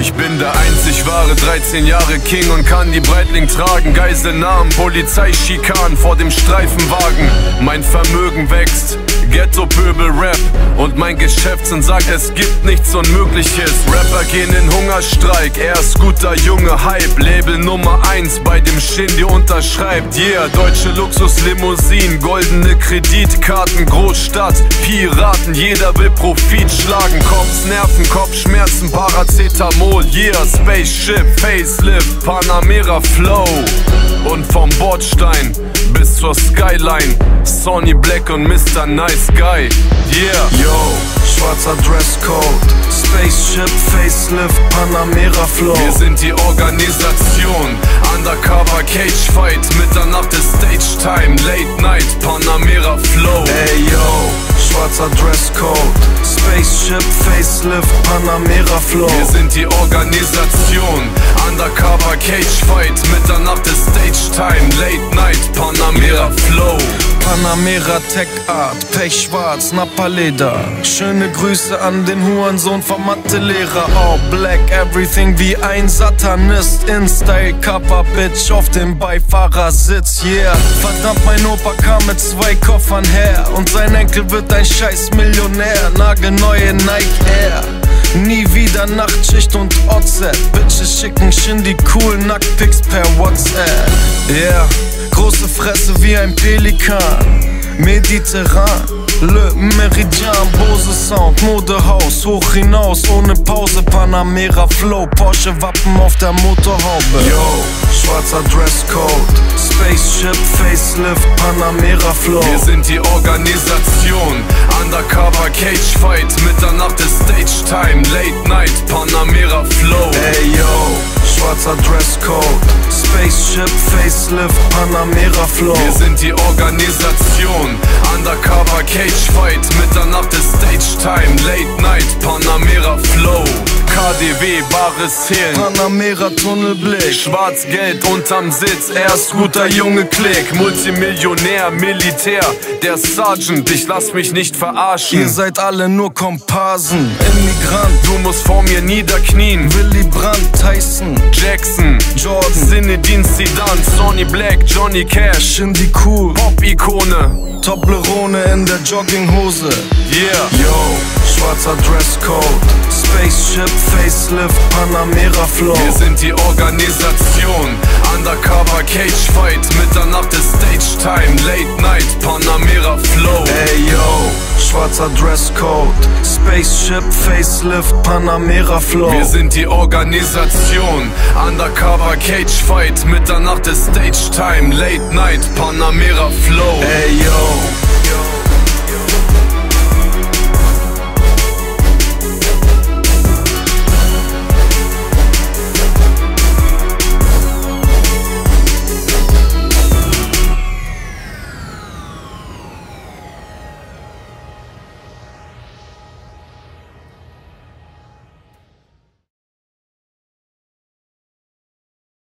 Ich bin der einzig wahre 13 Jahre King und kann die Breitling tragen. Geiselnamen, Polizeischikanen vor dem Streifenwagen. Mein Vermögen wächst, Ghetto-Pöbel Rap und mein Geschäftssinn sagt, es gibt nichts Unmögliches. Rapper gehen in Hungerstreik, er ist guter Junge Hype. Label Nummer 1 bei dem Shindy unterschreibt. Yeah, deutsche Luxuslimousinen, goldene Kreditkarten, Großstadt, Piraten, jeder will Profit schlagen. Kopfnerven, Kopfschmerzen, Paracetamol. Mol, yeah, Spaceship, Facelift, Panamera Flow. Und vom Bordstein bis zur Skyline, Sonny Black und Mr. Nice Guy, yeah. Yo, schwarzer Dresscode, Spaceship, Facelift, Panamera Flow. Wir sind die Organisation, Undercover Cage Fight, Mitternacht ist Stage Time, Late Night, Panamera Flow. Ey yo, schwarzer Dresscode, Spaceship, Facelift, Panamera Flow. Wir sind die Organisation, Undercover Cage Fight, Mitternacht ist Stage Time, Late Night, Panamera. Panamera Tech Art, Pechschwarz, Napaleder. Schöne Grüße an den Hurensohn vom Mathelehrer. All black, everything wie ein Satanist. In Style, Cover, Bitch auf dem Beifahrersitz, yeah. Verdammt, mein Opa kam mit zwei Koffern her. Und sein Enkel wird ein scheiß Millionär. Nagelneue Nike Air. Nie wieder Nachtschicht und OZ. Bitches schicken Shindy cool Nacktpics per WhatsApp. Yeah. Große Fresse wie ein Pelikan. Mediterran, Le Meridian, Bose Sound, Modehaus, hoch hinaus, ohne Pause, Panamera Flow, Porsche Wappen auf der Motorhaube. Yo, schwarzer Dresscode, Spaceship, Facelift, Panamera Flow. Wir sind die Organisation, Undercover Cage Fight, Mitternacht ist Stage Time, Late Night, Panamera Flow. Ey yo, schwarzer Dresscode, Spaceship, Facelift, Panamera Flow. Wir sind die Organisation, Undercover Cage Fight, Mitternacht ist Stage Time, Late Night, Panamera Flow. KDW, bares Zählen. Panamera Tunnelblick. Schwarz-Geld unterm Sitz, er ist guter Junge Klick. Multimillionär, Militär, der Sergeant, ich lass mich nicht verarschen. Ihr seid alle nur Komparsen, Immigrant. Du musst vor mir niederknien. Willy Brandt, Tyson, Jackson, Jordan, Zinedine Zidane, Sonny Black, Johnny Cash, Shindy Cool, Pop-Ikone. Toblerone in der Jogginghose. Yeah. Yo, schwarzer Dresscode, Spaceship, Facelift, Panamera Flow. Wir sind die Organisation, Undercover Cage Fight, Mitternacht ist Stage Time, Late Night, Panamera Flow. Ey yo, schwarzer Dresscode, Spaceship, Facelift, Panamera Flow. Wir sind die Organisation, Undercover Cage Fight, Mitternacht ist Stage Time, Late Night, Panamera Flow. Ey yo, yo.